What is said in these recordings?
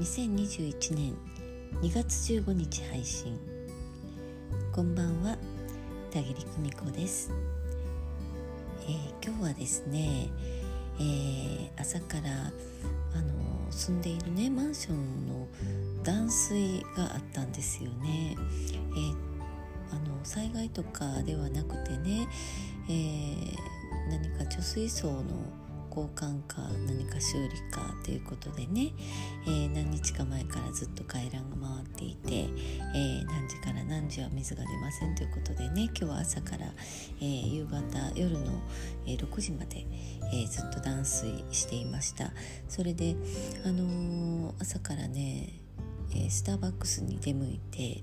2021年2月15日配信こんばんは田切久美子です、えー、今日はですね、えー、朝からあの住んでいるねマンションの断水があったんですよね、えー、あの災害とかではなくてね、え何か貯水槽の交換か何か修理かということでね、えー、何日か前からずっと回覧が回っていて、えー、何時から何時は水が出ませんということでね。今日は朝から、えー、夕方夜の、え6時まで、えずっと断水していました。それで、あの朝からね、えスターバックスに出向いて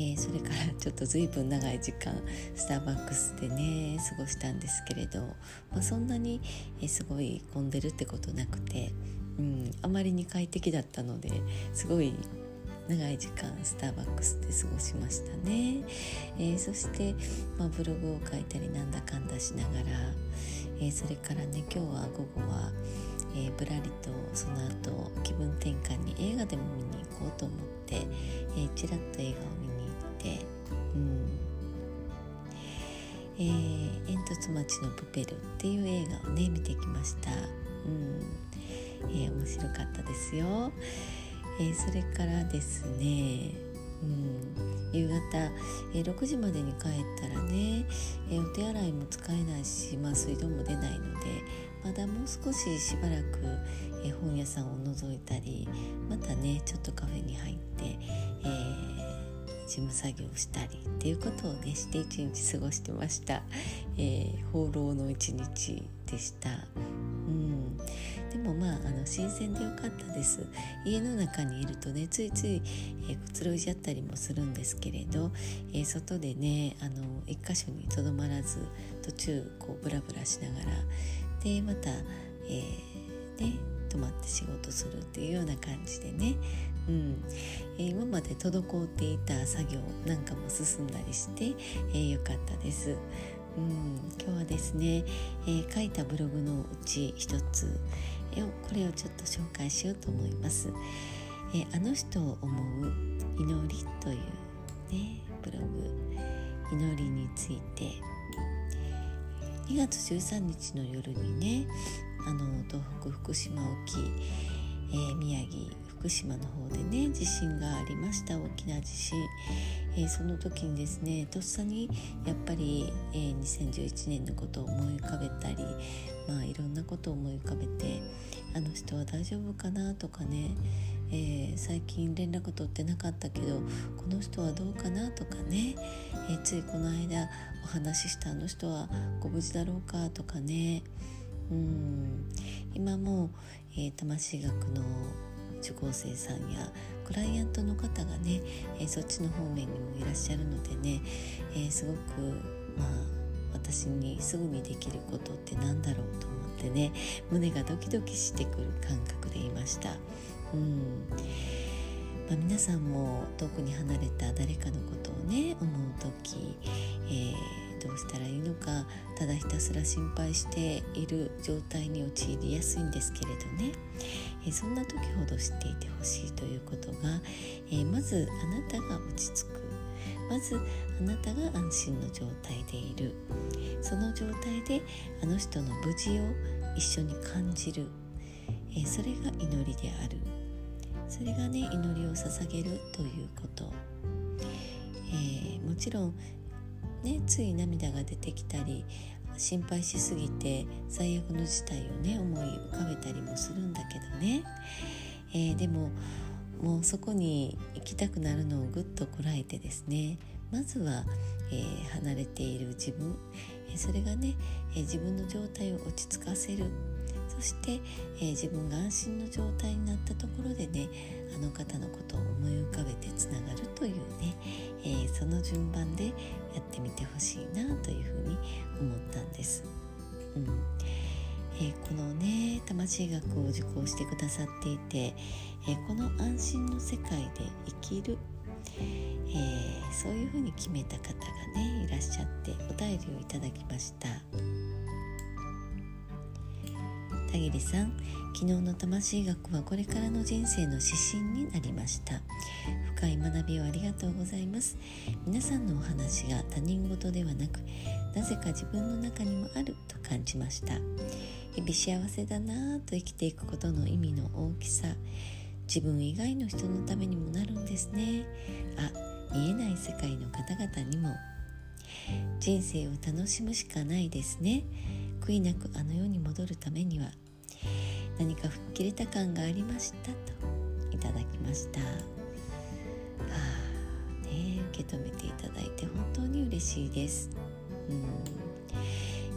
えー、それからちょっと随分長い時間スターバックスでね過ごしたんですけれど、まあ、そんなに、えー、すごい混んでるってことなくて、うん、あまりに快適だったのですごい長い時間スターバックスで過ごしましたね、えー、そして、まあ、ブログを書いたりなんだかんだしながら、えー、それからね今日は午後は、えー、ぶらりとその後気分転換に映画でも見に行こうと思って、えー、ちらっと映画を見て、うん。えー、煙突町のプペルっていう映画をね見てきました、うん。えー、面白かったですよ、えー、それからですね、うん、夕方、え、6時までに帰ったらね、え、お手洗いも使えないし、まあ、水道も出ないのでまだもう少ししばらく、え、本屋さんを覗いたりまたねちょっとカフェに入って、えー事務作業したりっていうことをねして一日過ごしてました、えー、放浪の一日でした。うん。でもまああの新鮮でよかったです。家の中にいるとねついつい、えー、くつろいじゃったりもするんですけれど、えー、外でねあの一箇所にとどまらず途中こうブラブラしながらでまた、えー、ね泊まって仕事するっていうような感じでねうん、今まで滞っていた作業なんかも進んだりして、えー、よかったです。うん、今日はですね、えー、書いたブログのうち一つ、えこれをちょっと紹介しようと思います。えあの人を思う祈りというねブログ祈りについて2月13日の夜にねあの東北福島沖、えー、宮城福島の方でね地震がありました。大きな地震、えー、その時にですねとっさにやっぱり、えー、2011年のことを思い浮かべたりまあいろんなことを思い浮かべてあの人は大丈夫かなとかねえー、最近連絡取ってなかったけどこの人はどうかなとかね、えー、ついこの間お話ししたあの人はご無事だろうかとかねうん今も、えー、魂学の受講生さんやクライアントの方がね、えー、そっちの方面にもいらっしゃるのでね、えー、すごくまあ私にすぐにできることって何だろうと思ってね胸がドキドキしてくる感覚でいました。うんまあ、皆さんも遠くに離れた誰かのことをね思う時、えーどうしたらいいのかただひたすら心配している状態に陥りやすいんですけれどね、えそんな時ほど知っていてほしいということが、えまずあなたが落ち着く。まずあなたが安心の状態でいる。その状態であの人の無事を一緒に感じる、えそれが祈りである。それがね祈りを捧げるということ、えー、もちろんね、つい涙が出てきたり心配しすぎて最悪の事態をね思い浮かべたりもするんだけどね、えー、でももうそこに行きたくなるのをぐっとこらえてですねまずは、えー、離れている自分、え、それがね、え自分の状態を落ち着かせる。そして、え自分が安心の状態になったところでねあの方のことを思い浮かべてつながるというね、えー、その順番でってみてほしいなというふうに思ったんです。うんえー、このね魂学を受講してくださっていて、えー、この安心の世界で生きる、えー、そういうふうに決めた方がねいらっしゃってお便りをいただきました。田切さん昨日の魂学はこれからの人生の指針になりました深い学びをありがとうございます。皆さんのお話が他人事ではなくなぜか自分の中にもあると感じました。日々幸せだなぁと生きていくことの意味の大きさ自分以外の人のためにもなるんですね。あ見えない世界の方々にも。人生を楽しむしかないですね。悔いなくあの世に戻るためには。何か吹っ切れた感がありましたといただきました。あね受け止めていただいて本当に嬉しいです。うん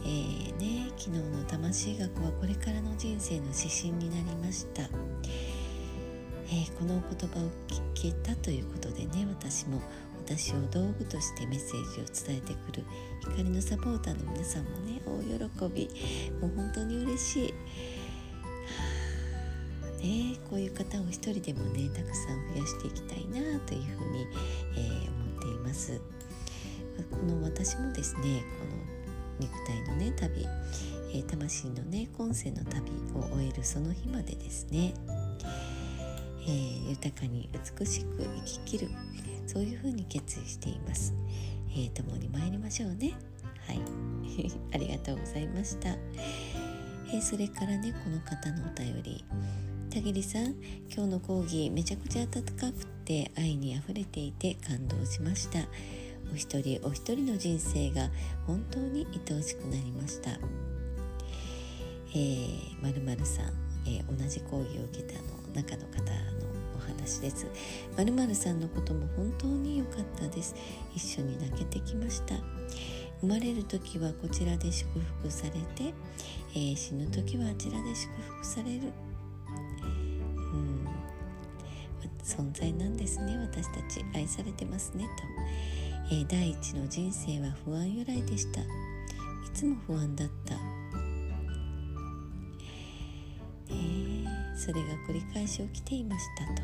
えーね、昨日の魂学はこれからの人生の指針になりました。えー、この言葉を聞けたということでね私も私を道具としてメッセージを伝えてくる光のサポーターの皆さんもね大喜びもう本当に嬉しい。ね、こういう方を一人でもねたくさん増やしていきたいなというふうに、えー、思っています。この私もですねこの肉体のね旅、えー、魂のね今世の旅を終えるその日までですね、えー、豊かに美しく生ききるそういうふうに決意しています、えー、共に参りましょうね。はい。ありがとうございました、えそれからねこの方のお便り。田切さん今日の講義めちゃくちゃ温かくて愛にあふれていて感動しました。お一人お一人の人生が本当に愛おしくなりました。えー、まるさん、えー、同じ講義を受けたの中の方のお話です。まるさんのことも本当に良かったです。一緒に泣けてきました。生まれる時はこちらで祝福されて、えー、死ぬ時はあちらで祝福される。存在なんですね。私たち愛されてますねと、えー、第一の人生は不安由来でした。いつも不安だった、えー、それが繰り返し起きていましたと。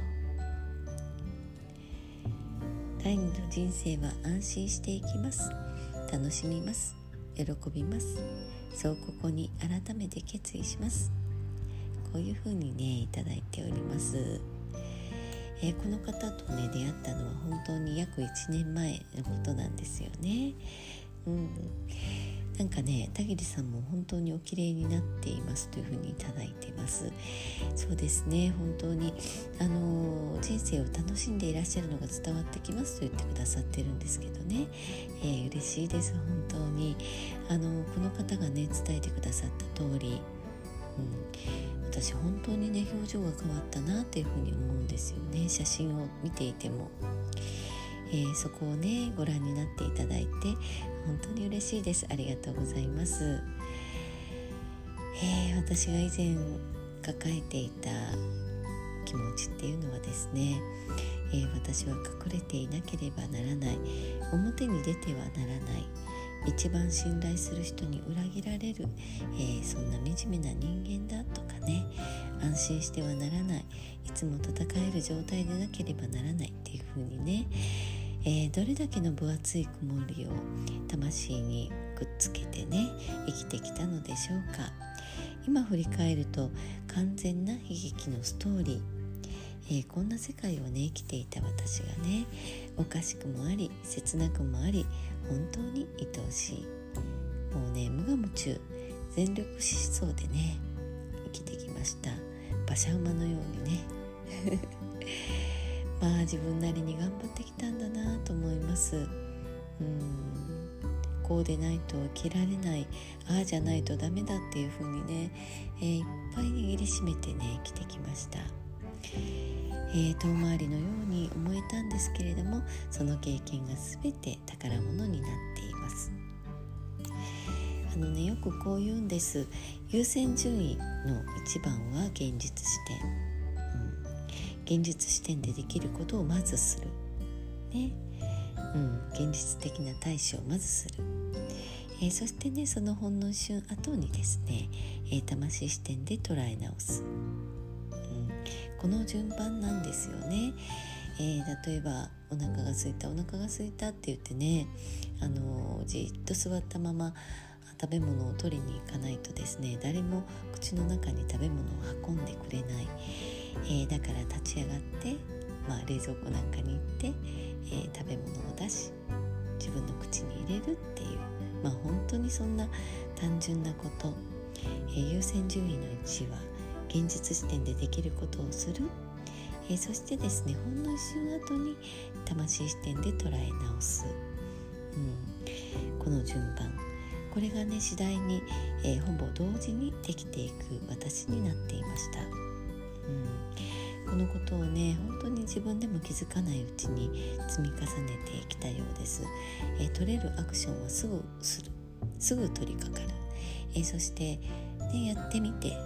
第二の人生は安心していきます。楽しみます。喜びます。そうここに改めて決意します。こういう風にねいただいております、えー、この方とね出会ったのは本当に約1年前のことなんですよね。うん。なんかね田切さんも本当にお綺麗になっていますというふうにいただいてます。そうですね本当に。あの人生を楽しんでいらっしゃるのが伝わってきますと言ってくださってるんですけどね、えー、嬉しいです本当に。あのこの方がね伝えてくださった通り、私本当にね表情が変わったなっていうふうに思うんですよね。写真を見ていても、えー、そこをねご覧になっていただいて本当に嬉しいです。ありがとうございます、えー、私が以前抱えていた気持ちっていうのはですね、えー、私は隠れていなければならない。表に出てはならない。一番信頼する人に裏切られる、えー、そんな惨めな人間だとかね。安心してはならない。いつも戦える状態でなければならないっていう風にね、えー、どれだけの分厚い曇りを魂にくっつけてね生きてきたのでしょうか。今振り返ると完全な悲劇のストーリー。えー、こんな世界をね生きていた私がねおかしくもあり切なくもあり本当に愛おしい。もうね無我夢中。全力疾走でねきてきました。馬車馬のようにね。まあ自分なりに頑張ってきたんだなと思います。うん。こうでないと生きられない。ああじゃないとダメだっていう風にね、えー、いっぱい握りしめてね生きてきました。えー、遠回りのように思えたんですけれどもその経験が全て宝物になっています。あのねよくこう言うんです。優先順位の一番は現実視点、うん、現実視点でできることをまずする。ね。うん、現実的な対処をまずする、えー、そしてねそのほんの一瞬後にですね、えー、魂視点で捉え直す。うん。この順番なんですよね。えー、例えばお腹が空いたお腹が空いたって言ってねあのじっと座ったまま食べ物を取りに行かないとですね誰も口の中に食べ物を運んでくれない、えー、だから立ち上がって、まあ、冷蔵庫なんかに行って、えー、食べ物を出し自分の口に入れるっていうまあ本当にそんな単純なこと、えー、優先順位の1は現実視点でできることをする、えそしてですねほんの一瞬後に魂視点で捉え直す、うん、この順番。これがね次第に、えー、ほぼ同時にできていく私になっていました、うん、このことをね本当に自分でも気づかないうちに積み重ねてきたようです、えー、取れるアクションはすぐするすぐ取り掛かる、えー、そして、ね、やってみて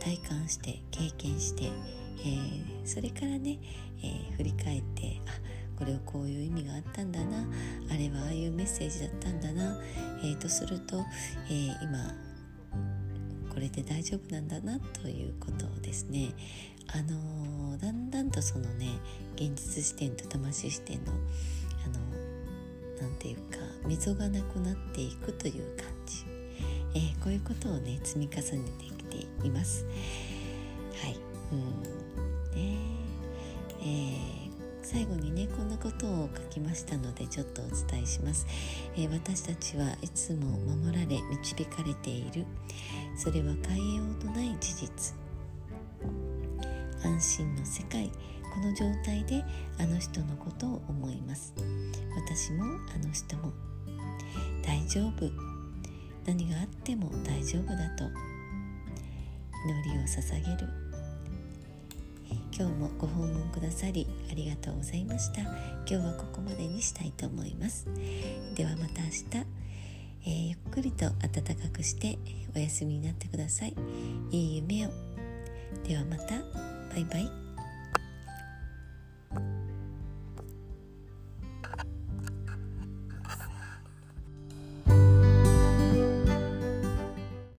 体感して経験して、え、それからね、え、振り返ってあこれはこういう意味があったんだな。あれはああいうメッセージだったんだな、えー、とすると、えー、今これで大丈夫なんだなということをですね。あのー、だんだんとそのね現実視点と魂視点のあのなんていうか溝がなくなっていくという感じ、えー、こういうことをね積み重ねてきています。はい、うん。ね。えー最後にねこんなことを書きましたのでちょっとお伝えします、えー、私たちはいつも守られ導かれている。それは変えようのない事実。安心の世界。この状態であの人のことを思います。私もあの人も。大丈夫。何があっても大丈夫だと。祈りを捧げる。今日もご訪問くださりありがとうございました。今日はここまでにしたいと思います。ではまた明日、えー、ゆっくりと暖かくしてお休みになってください。いい夢を。ではまた。バイバイ。